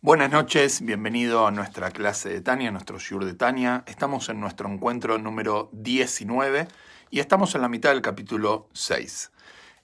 Buenas noches, bienvenido a nuestra clase de Tania, nuestro Shur de Tania. Estamos en nuestro encuentro número 19 y estamos en la mitad del capítulo 6.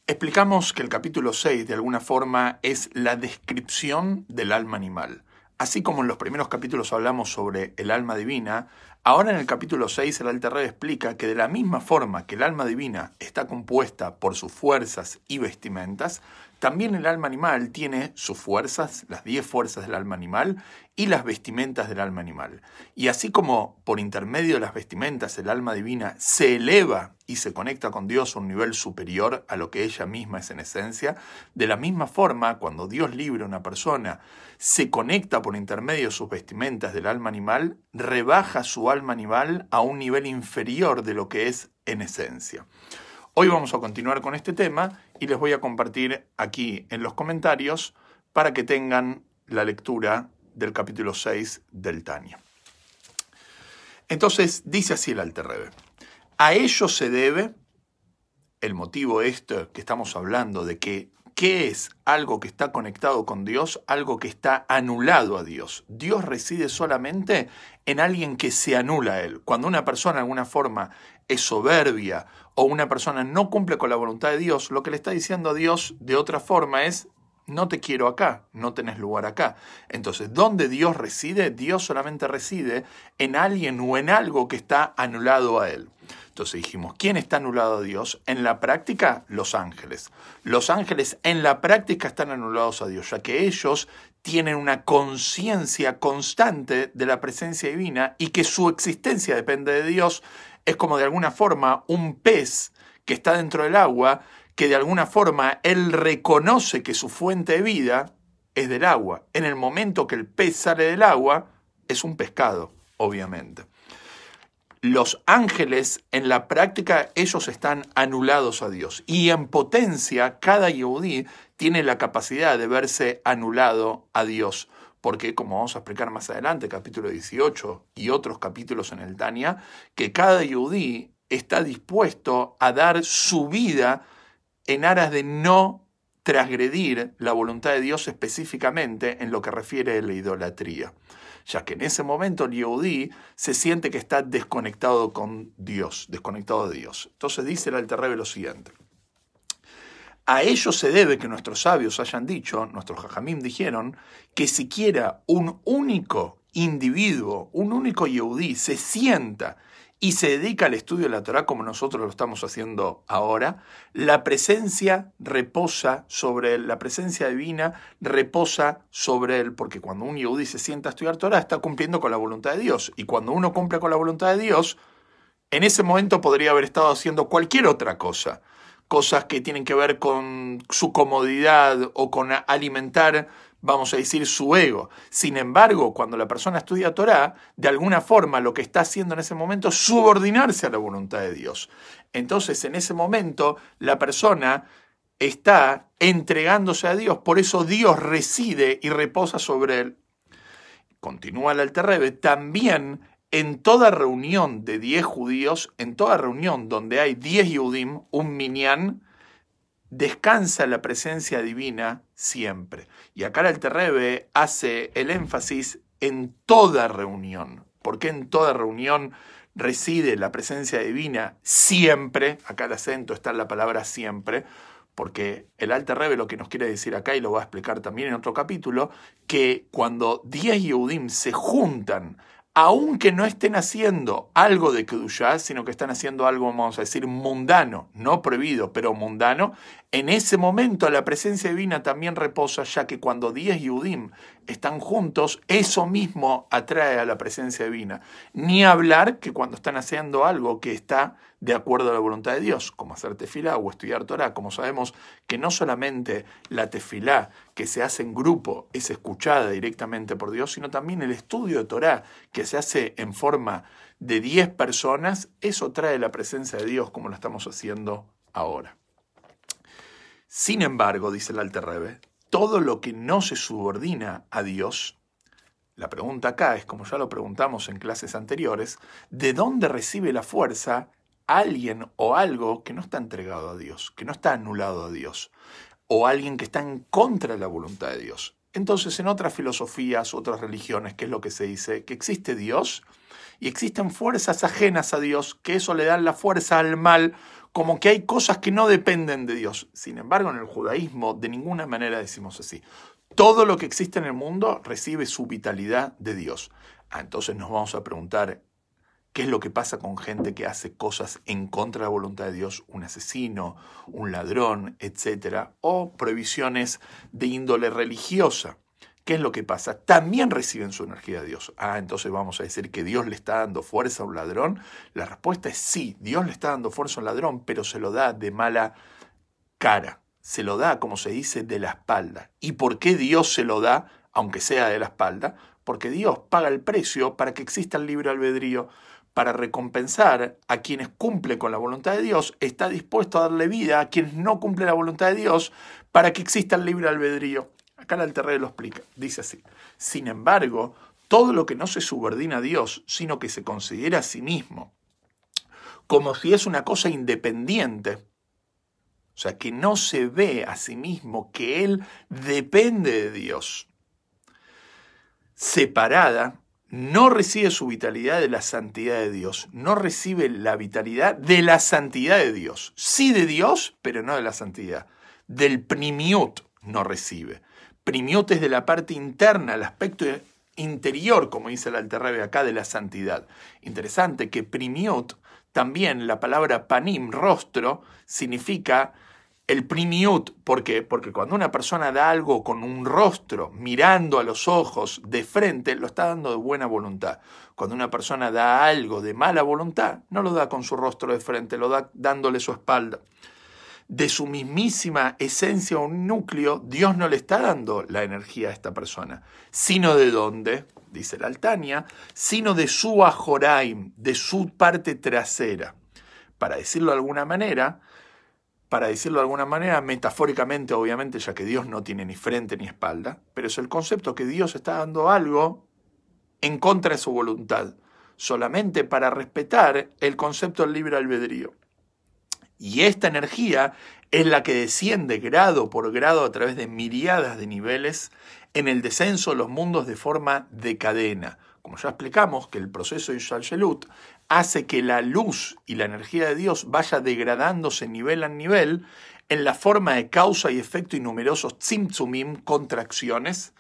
Explicamos que el capítulo 6 de alguna forma es la descripción del alma animal. Así como en los primeros capítulos hablamos sobre el alma divina, ahora en el capítulo 6 el Alter Rebbe explica que de la misma forma que el alma divina está compuesta por sus fuerzas y vestimentas, también el alma animal tiene sus fuerzas, las diez fuerzas del alma animal, y las vestimentas del alma animal. Y así como por intermedio de las vestimentas el alma divina se eleva y se conecta con Dios a un nivel superior a lo que ella misma es en esencia, de la misma forma, cuando Dios libra a una persona, se conecta por intermedio de sus vestimentas del alma animal, rebaja su alma animal a un nivel inferior de lo que es en esencia. Hoy vamos a continuar con este tema y les voy a compartir aquí en los comentarios para que tengan la lectura del capítulo 6 del Tania. Entonces dice así el Alter A ello se debe el motivo este que estamos hablando de que ¿Qué es algo que está conectado con Dios? Algo que está anulado a Dios. Dios reside solamente en alguien que se anula a Él. Cuando una persona de alguna forma es soberbia o una persona no cumple con la voluntad de Dios, lo que le está diciendo a Dios de otra forma es, no te quiero acá, no tenés lugar acá. Entonces, ¿dónde Dios reside? Dios solamente reside en alguien o en algo que está anulado a Él. Entonces dijimos, ¿quién está anulado a Dios? En la práctica, los ángeles. Los ángeles en la práctica están anulados a Dios, ya que ellos tienen una conciencia constante de la presencia divina y que su existencia depende de Dios. Es como de alguna forma un pez que está dentro del agua, que de alguna forma él reconoce que su fuente de vida es del agua. En el momento que el pez sale del agua, es un pescado, obviamente los ángeles, en la práctica, ellos están anulados a Dios. Y en potencia, cada Yehudí tiene la capacidad de verse anulado a Dios. Porque, como vamos a explicar más adelante, capítulo 18 y otros capítulos en el Tania, que cada Yehudí está dispuesto a dar su vida en aras de no transgredir la voluntad de Dios específicamente en lo que refiere a la idolatría ya que en ese momento el Yehudí se siente que está desconectado con Dios, desconectado de Dios. Entonces dice el Alter lo siguiente. A ello se debe que nuestros sabios hayan dicho, nuestros jajamim dijeron, que siquiera un único individuo, un único Yehudí se sienta y se dedica al estudio de la Torah como nosotros lo estamos haciendo ahora, la presencia reposa sobre él, la presencia divina reposa sobre él, porque cuando un yehudi se sienta a estudiar Torah está cumpliendo con la voluntad de Dios, y cuando uno cumple con la voluntad de Dios, en ese momento podría haber estado haciendo cualquier otra cosa, cosas que tienen que ver con su comodidad o con alimentar vamos a decir, su ego. Sin embargo, cuando la persona estudia Torah, de alguna forma lo que está haciendo en ese momento es subordinarse a la voluntad de Dios. Entonces, en ese momento, la persona está entregándose a Dios, por eso Dios reside y reposa sobre él. Continúa el Alterrebe, también en toda reunión de 10 judíos, en toda reunión donde hay 10 Yudim, un minyan, descansa la presencia divina siempre. Y acá el Terrebe hace el énfasis en toda reunión. porque en toda reunión reside la presencia divina siempre? Acá el acento está en la palabra siempre, porque el Alter Rebbe lo que nos quiere decir acá, y lo va a explicar también en otro capítulo, que cuando 10 Yehudim se juntan aunque no estén haciendo algo de Kedushá, sino que están haciendo algo, vamos a decir, mundano, no prohibido, pero mundano, en ese momento la presencia divina también reposa, ya que cuando 10 Yudim están juntos, eso mismo atrae a la presencia divina. Ni hablar que cuando están haciendo algo que está de acuerdo a la voluntad de Dios, como hacer tefilá o estudiar Torah, como sabemos que no solamente la tefilá que se hace en grupo es escuchada directamente por Dios, sino también el estudio de Torah que se hace en forma de 10 personas, eso trae la presencia de Dios como lo estamos haciendo ahora. Sin embargo, dice el Alter todo lo que no se subordina a Dios, la pregunta acá es, como ya lo preguntamos en clases anteriores, ¿de dónde recibe la fuerza alguien o algo que no está entregado a Dios, que no está anulado a Dios, o alguien que está en contra de la voluntad de Dios? Entonces, en otras filosofías, otras religiones, ¿qué es lo que se dice? Que existe Dios y existen fuerzas ajenas a Dios, que eso le dan la fuerza al mal, como que hay cosas que no dependen de Dios. Sin embargo, en el judaísmo de ninguna manera decimos así. Todo lo que existe en el mundo recibe su vitalidad de Dios. Ah, entonces nos vamos a preguntar, ¿Qué es lo que pasa con gente que hace cosas en contra de la voluntad de Dios? Un asesino, un ladrón, etc. O prohibiciones de índole religiosa. ¿Qué es lo que pasa? También reciben su energía de Dios. Ah, entonces vamos a decir que Dios le está dando fuerza a un ladrón. La respuesta es sí, Dios le está dando fuerza a un ladrón, pero se lo da de mala cara. Se lo da, como se dice, de la espalda. ¿Y por qué Dios se lo da, aunque sea de la espalda? Porque Dios paga el precio para que exista el libre albedrío para recompensar a quienes cumplen con la voluntad de Dios, está dispuesto a darle vida a quienes no cumplen la voluntad de Dios para que exista el libre albedrío. Acá el Alterrey lo explica, dice así. Sin embargo, todo lo que no se subordina a Dios, sino que se considera a sí mismo, como si es una cosa independiente, o sea, que no se ve a sí mismo, que él depende de Dios, separada, no recibe su vitalidad de la santidad de Dios, no recibe la vitalidad de la santidad de Dios. Sí de Dios, pero no de la santidad. Del primiut no recibe. Primiut es de la parte interna, el aspecto interior, como dice el Alterrebe acá, de la santidad. Interesante que primiut, también la palabra panim, rostro, significa el primiut, ¿por qué? Porque cuando una persona da algo con un rostro, mirando a los ojos de frente, lo está dando de buena voluntad. Cuando una persona da algo de mala voluntad, no lo da con su rostro de frente, lo da dándole su espalda. De su mismísima esencia o núcleo, Dios no le está dando la energía a esta persona, sino de dónde, dice la Altania, sino de su ajoraim, de su parte trasera. Para decirlo de alguna manera, para decirlo de alguna manera, metafóricamente, obviamente, ya que Dios no tiene ni frente ni espalda, pero es el concepto que Dios está dando algo en contra de su voluntad, solamente para respetar el concepto del libre albedrío. Y esta energía es la que desciende grado por grado a través de miriadas de niveles en el descenso de los mundos de forma de cadena. Como ya explicamos, que el proceso de Shelut hace que la luz y la energía de Dios vaya degradándose nivel a nivel en la forma de causa y efecto y numerosos tzimtzumim, contracciones,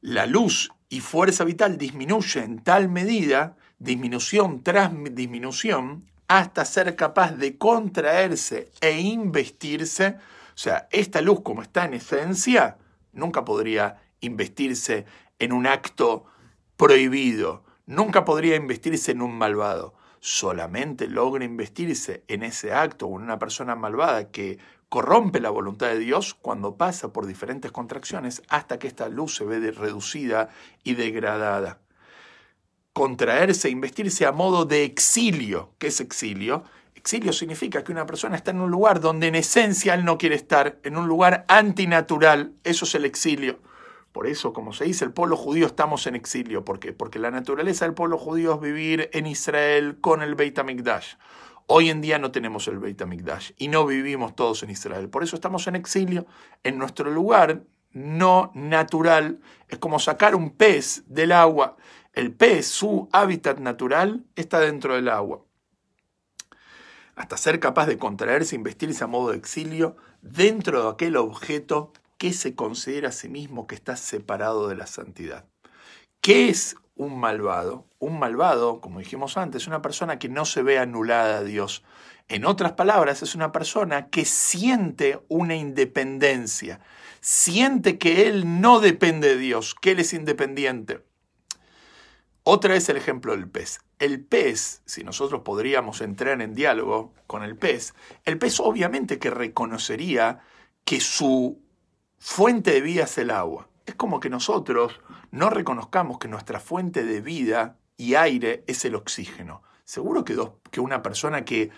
la luz y fuerza vital disminuye en tal medida, disminución tras disminución, hasta ser capaz de contraerse e investirse. O sea, esta luz como está en esencia, nunca podría investirse en un acto prohibido, Nunca podría investirse en un malvado. Solamente logra investirse en ese acto o en una persona malvada que corrompe la voluntad de Dios cuando pasa por diferentes contracciones hasta que esta luz se ve reducida y degradada. Contraerse, investirse a modo de exilio. ¿Qué es exilio? Exilio significa que una persona está en un lugar donde en esencia él no quiere estar, en un lugar antinatural. Eso es el exilio. Por eso, como se dice, el pueblo judío estamos en exilio. ¿Por qué? Porque la naturaleza del pueblo judío es vivir en Israel con el Beit HaMikdash. Hoy en día no tenemos el Beit HaMikdash y no vivimos todos en Israel. Por eso estamos en exilio, en nuestro lugar no natural. Es como sacar un pez del agua. El pez, su hábitat natural, está dentro del agua. Hasta ser capaz de contraerse, investirse a modo de exilio dentro de aquel objeto que se considera a sí mismo que está separado de la santidad. ¿Qué es un malvado? Un malvado, como dijimos antes, es una persona que no se ve anulada a Dios. En otras palabras, es una persona que siente una independencia, siente que él no depende de Dios, que él es independiente. Otra es el ejemplo del pez. El pez, si nosotros podríamos entrar en diálogo con el pez, el pez obviamente que reconocería que su fuente de vida es el agua. Es como que nosotros no reconozcamos que nuestra fuente de vida y aire es el oxígeno. Seguro que, una persona que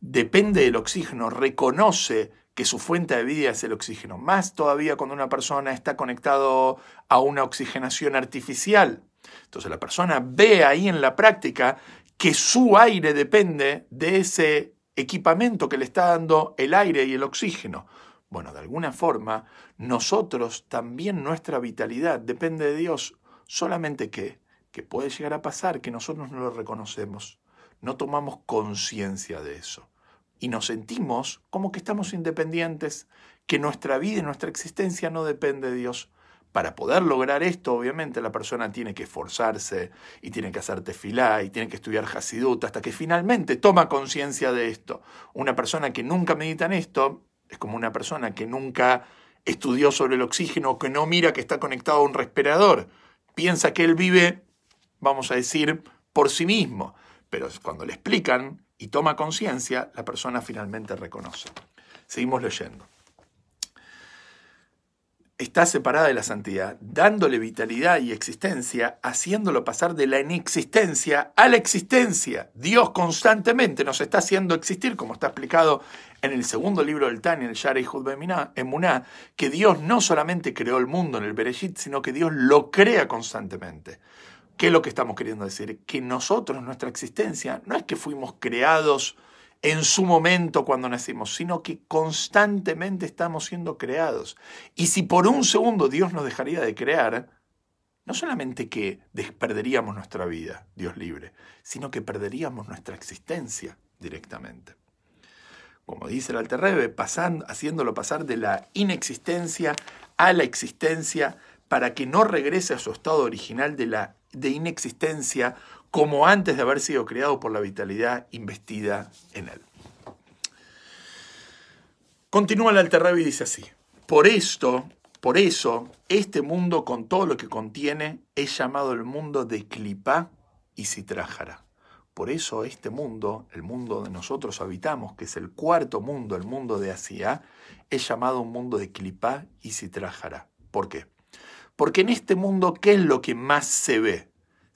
depende del oxígeno reconoce que su fuente de vida es el oxígeno. Más todavía cuando una persona está conectado a una oxigenación artificial. Entonces la persona ve ahí en la práctica que su aire depende de ese equipamiento que le está dando el aire y el oxígeno. Bueno, de alguna forma, nosotros también nuestra vitalidad depende de Dios, solamente que, que puede llegar a pasar que nosotros no lo reconocemos, no tomamos conciencia de eso y nos sentimos como que estamos independientes, que nuestra vida y nuestra existencia no depende de Dios. Para poder lograr esto, obviamente, la persona tiene que esforzarse y tiene que hacer tefilá y tiene que estudiar Hasidut hasta que finalmente toma conciencia de esto. Una persona que nunca medita en esto es como una persona que nunca estudió sobre el oxígeno, que no mira que está conectado a un respirador. Piensa que él vive, vamos a decir, por sí mismo. Pero cuando le explican y toma conciencia, la persona finalmente reconoce. Seguimos leyendo está separada de la santidad, dándole vitalidad y existencia, haciéndolo pasar de la inexistencia a la existencia. Dios constantemente nos está haciendo existir, como está explicado en el segundo libro del Tani, el Yarei en Muná, que Dios no solamente creó el mundo en el Bereshit, sino que Dios lo crea constantemente. ¿Qué es lo que estamos queriendo decir? Que nosotros, nuestra existencia, no es que fuimos creados en su momento cuando nacimos, sino que constantemente estamos siendo creados. Y si por un segundo Dios nos dejaría de crear, no solamente que perderíamos nuestra vida, Dios libre, sino que perderíamos nuestra existencia directamente. Como dice el Alterrebe, pasando, haciéndolo pasar de la inexistencia a la existencia para que no regrese a su estado original de la de inexistencia como antes de haber sido creado por la vitalidad investida en él. Continúa el Alterrebe y dice así, por esto, por eso, este mundo con todo lo que contiene es llamado el mundo de Clipá y Citrájara. Por eso este mundo, el mundo donde nosotros habitamos, que es el cuarto mundo, el mundo de Asia, es llamado un mundo de Clipá y Citrájara. ¿Por qué? Porque en este mundo, ¿qué es lo que más se ve?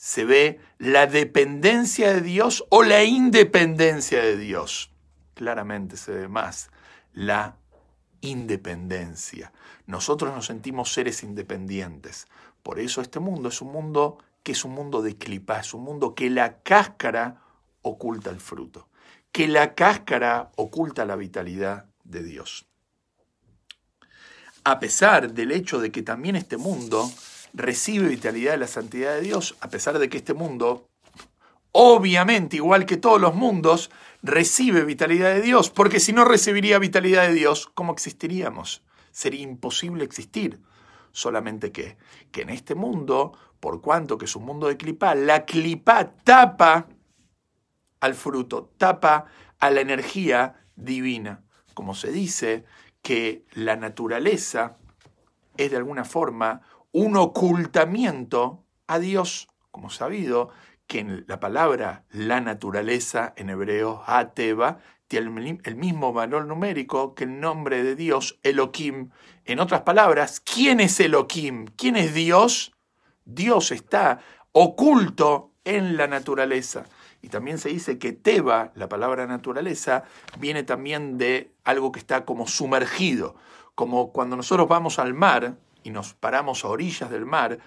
Se ve la dependencia de Dios o la independencia de Dios. Claramente se ve más la independencia. Nosotros nos sentimos seres independientes. Por eso este mundo es un mundo que es un mundo de clipa, es un mundo que la cáscara oculta el fruto, que la cáscara oculta la vitalidad de Dios. A pesar del hecho de que también este mundo recibe vitalidad de la santidad de Dios, a pesar de que este mundo, obviamente, igual que todos los mundos, recibe vitalidad de Dios, porque si no recibiría vitalidad de Dios, ¿cómo existiríamos? Sería imposible existir. Solamente que, que en este mundo, por cuanto que es un mundo de clipa, la clipa tapa al fruto, tapa a la energía divina. Como se dice que la naturaleza es de alguna forma un ocultamiento a Dios, como sabido que en la palabra la naturaleza en hebreo, Ateba, tiene el mismo valor numérico que el nombre de Dios, Elohim. En otras palabras, ¿quién es Elohim? ¿Quién es Dios? Dios está oculto en la naturaleza. Y también se dice que Teba, la palabra naturaleza, viene también de algo que está como sumergido, como cuando nosotros vamos al mar, y nos paramos a orillas del mar,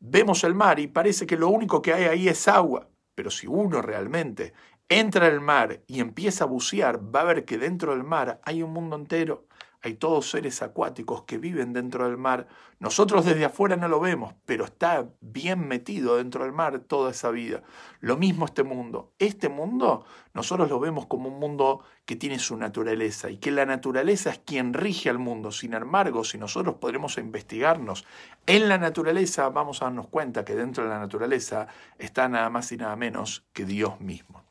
vemos el mar y parece que lo único que hay ahí es agua. Pero si uno realmente entra al mar y empieza a bucear, va a ver que dentro del mar hay un mundo entero hay todos seres acuáticos que viven dentro del mar. Nosotros desde afuera no lo vemos, pero está bien metido dentro del mar toda esa vida. Lo mismo este mundo. Este mundo nosotros lo vemos como un mundo que tiene su naturaleza y que la naturaleza es quien rige al mundo. Sin embargo, si nosotros podremos investigarnos en la naturaleza, vamos a darnos cuenta que dentro de la naturaleza está nada más y nada menos que Dios mismo.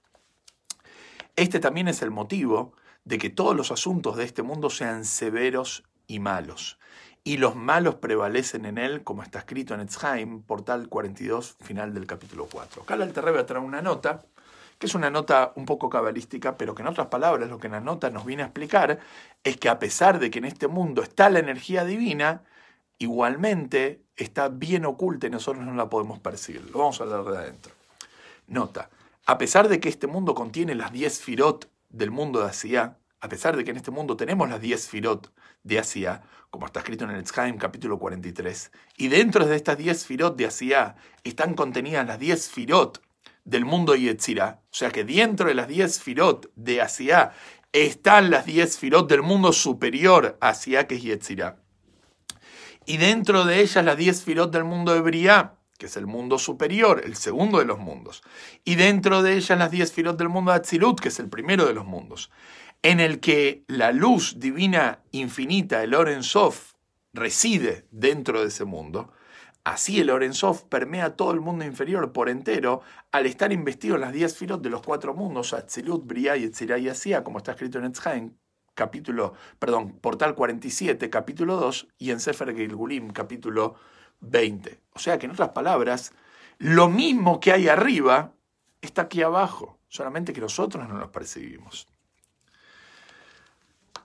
Este también es el motivo de que todos los asuntos de este mundo sean severos y malos. Y los malos prevalecen en él, como está escrito en Etzheim, portal 42, final del capítulo 4. Acá el Alterrebe trae una nota, que es una nota un poco cabalística, pero que en otras palabras lo que la nota nos viene a explicar es que a pesar de que en este mundo está la energía divina, igualmente está bien oculta y nosotros no la podemos percibir. Lo vamos a hablar de adentro. Nota, a pesar de que este mundo contiene las 10 firot del mundo de Asia, a pesar de que en este mundo tenemos las 10 firot de Asia, como está escrito en el Etzheim capítulo 43, y dentro de estas 10 firot de Asia están contenidas las 10 firot del mundo Yetzirah, o sea que dentro de las 10 firot de Asia están las 10 firot del mundo superior hacia que es Yetzirah. Y dentro de ellas las 10 firot del mundo de Briah, que es el mundo superior, el segundo de los mundos. Y dentro de ellas las 10 firot del mundo de Atzilut, que es el primero de los mundos. En el que la luz divina infinita, el Oren Sof, reside dentro de ese mundo. Así el Orensov permea todo el mundo inferior por entero al estar investido en las 10 filos de los cuatro mundos, Atzilut, Briah, Yetzirah y Asia, como está escrito en Etzhaim, capítulo, perdón, portal 47, capítulo 2, y en Sefer Gilgulim, capítulo 20. O sea que en otras palabras, lo mismo que hay arriba está aquí abajo, solamente que nosotros no lo percibimos.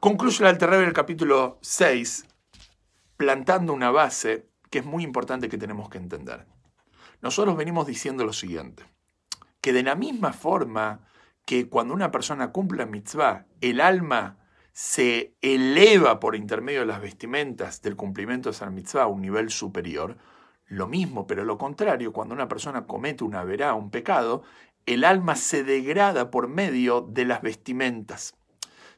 Concluye el Alter el capítulo 6, plantando una base que es muy importante que tenemos que entender. Nosotros venimos diciendo lo siguiente, que de la misma forma que cuando una persona cumple mitzvah, el alma se eleva por intermedio de las vestimentas del cumplimiento de esa mitzvah a un nivel superior, lo mismo, pero lo contrario, cuando una persona comete una verá, un pecado, el alma se degrada por medio de las vestimentas.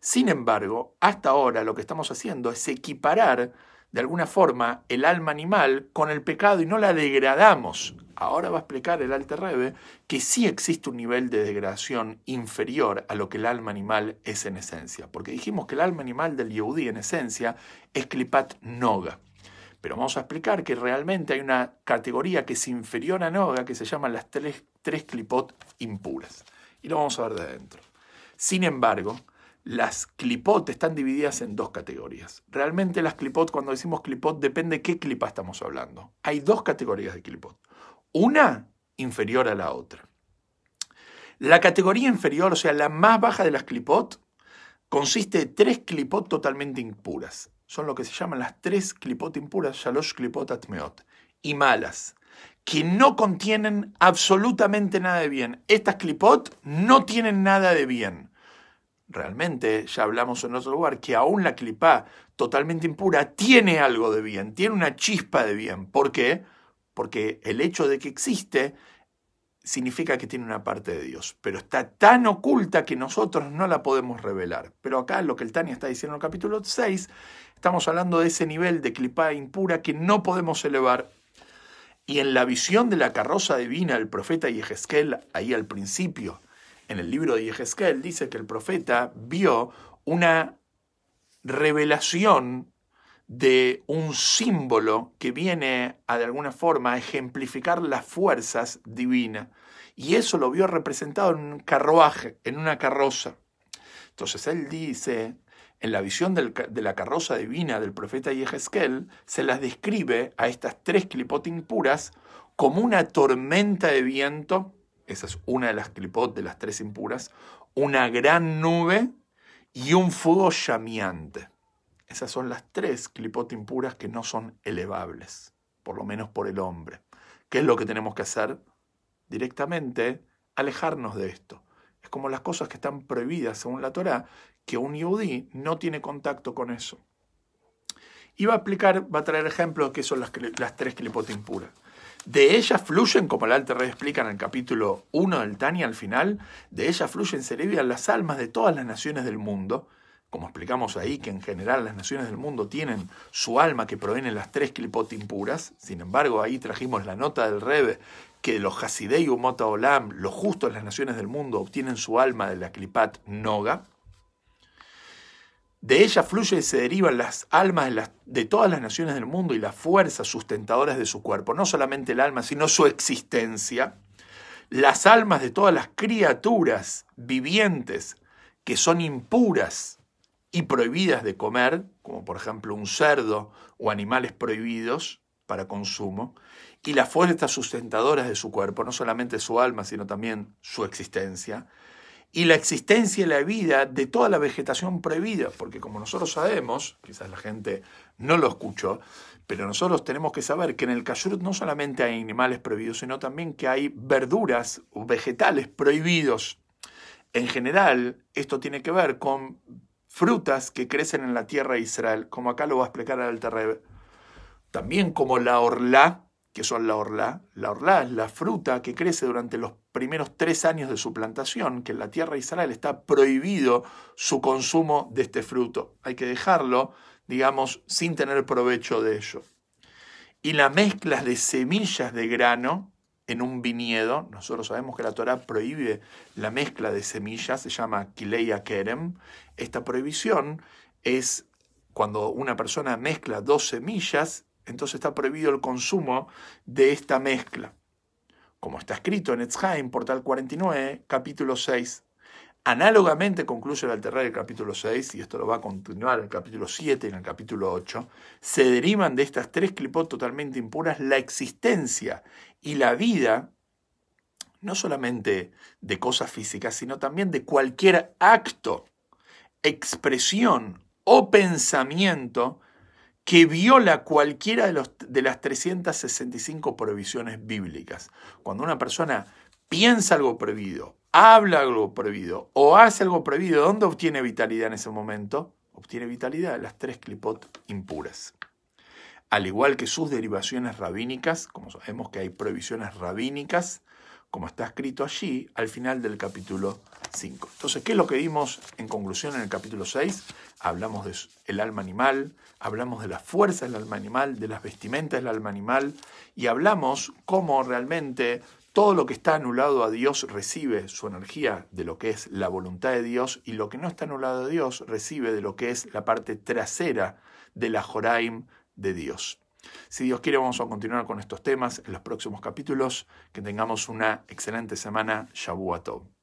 Sin embargo, hasta ahora lo que estamos haciendo es equiparar de alguna forma el alma animal con el pecado y no la degradamos. Ahora va a explicar el Alter Rebbe que sí existe un nivel de degradación inferior a lo que el alma animal es en esencia, porque dijimos que el alma animal del Yehudi en esencia es Klipat Noga. Pero vamos a explicar que realmente hay una categoría que es inferior a Noga que se llama las tres, tres Klipot impuras. Y lo vamos a ver de adentro. Sin embargo, las clipot están divididas en dos categorías. Realmente las clipot, cuando decimos clipot, depende de qué clipa estamos hablando. Hay dos categorías de clipot. Una inferior a la otra. La categoría inferior, o sea, la más baja de las clipot, consiste de tres clipot totalmente impuras. Son lo que se llaman las tres clipot impuras, shalosh clipot atmeot, y malas, que no contienen absolutamente nada de bien. Estas clipot no tienen nada de bien realmente, ya hablamos en otro lugar, que aún la clipa totalmente impura tiene algo de bien, tiene una chispa de bien. ¿Por qué? Porque el hecho de que existe significa que tiene una parte de Dios, pero está tan oculta que nosotros no la podemos revelar. Pero acá lo que el Tania está diciendo en el capítulo 6, estamos hablando de ese nivel de clipa impura que no podemos elevar. Y en la visión de la carroza divina, el profeta Yehezkel, ahí al principio, en el libro de Yehezkel dice que el profeta vio una revelación de un símbolo que viene a de alguna forma ejemplificar las fuerzas divinas. Y eso lo vio representado en un carruaje, en una carroza. Entonces él dice, en la visión de la carroza divina del profeta Yehezkel, se las describe a estas tres clipotín puras como una tormenta de viento esa es una de las clipot de las tres impuras, una gran nube y un fuego llameante. Esas son las tres clipot impuras que no son elevables, por lo menos por el hombre. ¿Qué es lo que tenemos que hacer? Directamente alejarnos de esto. Es como las cosas que están prohibidas según la Torah, que un yudí no tiene contacto con eso. Y va a explicar, va a traer ejemplos de qué son las, tres clipot impuras. De ellas fluyen, como el Alter Rey explica en el capítulo 1 del Tania al final, de ellas fluyen, se las almas de todas las naciones del mundo, como explicamos ahí, que en general las naciones del mundo tienen su alma que proviene de las tres clipot impuras. Sin embargo, ahí trajimos la nota del Rebe que los Hasidei Umota Olam, los justos de las naciones del mundo, obtienen su alma de la clipat Noga. De ella fluye y se derivan las almas de, todas las naciones del mundo y las fuerzas sustentadoras de su cuerpo, no solamente el alma, sino su existencia. Las almas de todas las criaturas vivientes que son impuras y prohibidas de comer, como por ejemplo un cerdo o animales prohibidos para consumo, y las fuerzas sustentadoras de su cuerpo, no solamente su alma, sino también su existencia y la existencia y la vida de toda la vegetación prohibida, porque como nosotros sabemos, quizás la gente no lo escuchó, pero nosotros tenemos que saber que en el kashrut no solamente hay animales prohibidos, sino también que hay verduras o vegetales prohibidos. En general, esto tiene que ver con frutas que crecen en la tierra de Israel, como acá lo va a explicar el Terrebe. También como la orlá, que son la orlá. La orlá es la fruta que crece durante los primeros tres años de su plantación, que en la tierra de Israel está prohibido su consumo de este fruto. Hay que dejarlo, digamos, sin tener provecho de ello. Y la mezcla de semillas de grano en un viñedo, nosotros sabemos que la Torah prohíbe la mezcla de semillas, se llama Kileia Kerem. Esta prohibición es cuando una persona mezcla dos semillas, entonces está prohibido el consumo de esta mezcla. Como está escrito en Etzheim, portal 49, capítulo 6. Análogamente concluye el Alterar el capítulo 6, y esto lo va a continuar el capítulo 7 y en el capítulo 8, se derivan de estas tres clipot totalmente impuras la existencia y la vida, no solamente de cosas físicas, sino también de cualquier acto, expresión o pensamiento que viola cualquiera de, los, de las 365 prohibiciones bíblicas. Cuando una persona piensa algo prohibido, habla algo prohibido o hace algo prohibido, ¿dónde obtiene vitalidad en ese momento? Obtiene vitalidad las tres clipot impuras. Al igual que sus derivaciones rabínicas, como sabemos que hay prohibiciones rabínicas, como está escrito allí al final del capítulo 5. Entonces, ¿qué es lo que vimos en conclusión en el capítulo 6? Hablamos del alma animal, hablamos de la fuerza del alma animal, de las vestimentas del alma animal y hablamos cómo realmente todo lo que está anulado a Dios recibe su energía de lo que es la voluntad de Dios y lo que no está anulado a Dios recibe de lo que es la parte trasera de la Joraim de Dios. Si Dios quiere, vamos a continuar con estos temas en los próximos capítulos. Que tengamos una excelente semana. Shavuot